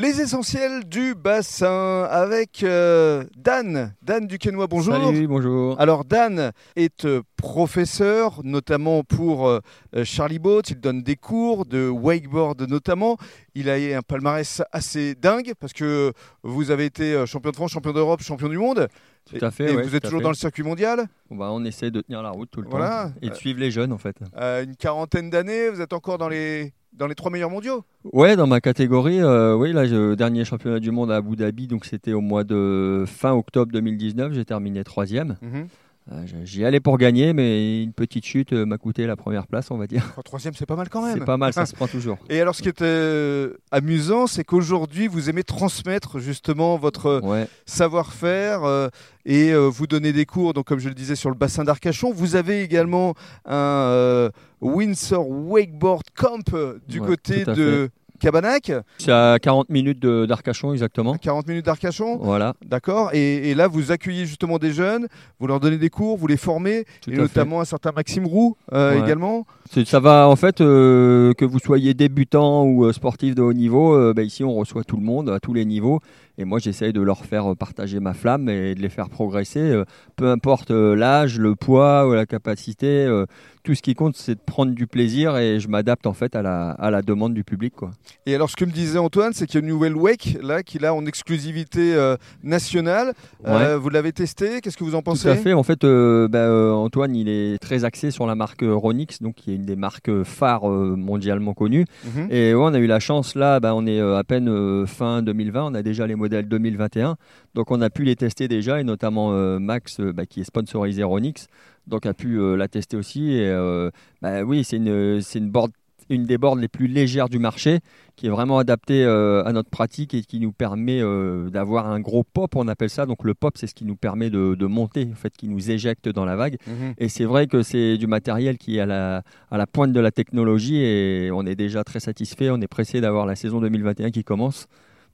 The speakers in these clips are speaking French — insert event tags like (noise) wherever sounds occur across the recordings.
Les essentiels du bassin avec euh, Dan. Dan Duquesnois, bonjour. Salut, bonjour. Alors Dan est euh, professeur, notamment pour euh, Charlie Boat. Il donne des cours de wakeboard notamment. Il a un palmarès assez dingue parce que vous avez été champion de France, champion d'Europe, champion du monde. Tout à fait. Et ouais, vous êtes toujours dans le circuit mondial Bah, on essaie de tenir la route tout le Voilà. temps et de suivre les jeunes en fait. Une quarantaine d'années, vous êtes encore dans les, dans les trois meilleurs mondiaux Ouais, dans ma catégorie, euh, oui, là, je- dernier championnat du monde à Abu Dhabi, donc c'était au mois de fin octobre 2019. J'ai terminé troisième. J- J'y allais pour gagner, mais une petite chute euh, m'a coûté la première place, on va dire. Enfin, Troisième, c'est pas mal quand même. C'est pas mal, ça (laughs) se prend toujours. Et alors, ce qui est euh, amusant, c'est qu'aujourd'hui, vous aimez transmettre justement votre Ouais. savoir-faire euh, et euh, vous donner des cours, donc comme je le disais, sur le bassin d'Arcachon. Vous avez également un euh, Windsor Wakeboard Camp euh, du Ouais, côté de Cabanac, C'est à 40 minutes d'Arcachon exactement. à 40 minutes d'Arcachon. Voilà, D'accord et, et là, vous accueillez justement des jeunes, vous leur donnez des cours, vous les formez, tout et fait. notamment un certain Maxime Roux euh, Ouais. également. Ça va en fait euh, que vous soyez débutant ou euh, sportif de haut niveau. euh, bah, ici, on reçoit tout le monde à tous les niveaux. Et moi, j'essaye de leur faire euh, partager ma flamme et de les faire progresser. euh, peu importe euh, l'âge, le poids ou la capacité. tout ce qui compte, c'est de prendre du plaisir et je m'adapte en fait à la, à la demande du public. Quoi. Et alors, ce que me disait Antoine, c'est qu'il y a une nouvelle wake là qu'il a en exclusivité euh, nationale. Euh, vous l'avez testé Qu'est-ce que vous en pensez Tout à fait. En fait, euh, bah, Antoine, il est très axé sur la marque Ronix, donc qui est une des marques phares mondialement connues. Mhm. Et ouais, on a eu la chance là, bah, on est à peine fin 2020, on a déjà les modèles 2021, donc on a pu les tester déjà, et notamment euh, Max, euh, bah, qui est sponsorisé Ronix, donc a pu euh, la tester aussi. Et bah, oui, c'est une, c'est une board une des boards les plus légères du marché, qui est vraiment adaptée euh, à notre pratique et qui nous permet euh, d'avoir un gros pop, on appelle ça. Donc le pop, c'est ce qui nous permet de, de monter, en fait, qui nous éjecte dans la vague. Mhm. Et c'est vrai que c'est du matériel qui est à la, à la pointe de la technologie et on est déjà très satisfait. On est pressé d'avoir la saison 2021 qui commence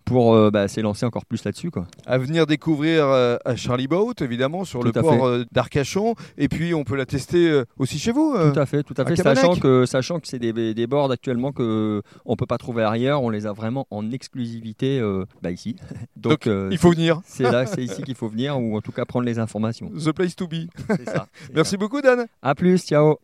pour euh, bah, s'élancer encore plus là-dessus. Quoi. À venir découvrir euh, à Charlie Boat, évidemment, sur le Tout port euh, d'Arcachon. Et puis, on peut la tester aussi chez vous. Tout à fait, tout à à fait. Cabanac. Sachant que, sachant que c'est des, des boards actuellement que on peut pas trouver ailleurs, on les a vraiment en exclusivité bah, ici. (laughs) Donc, Donc, Il faut venir. (laughs) c'est là, c'est ici qu'il faut venir ou en tout cas prendre les informations. The place to be. C'est ça. c'est (laughs) Merci ça. beaucoup, Dan. À plus, ciao.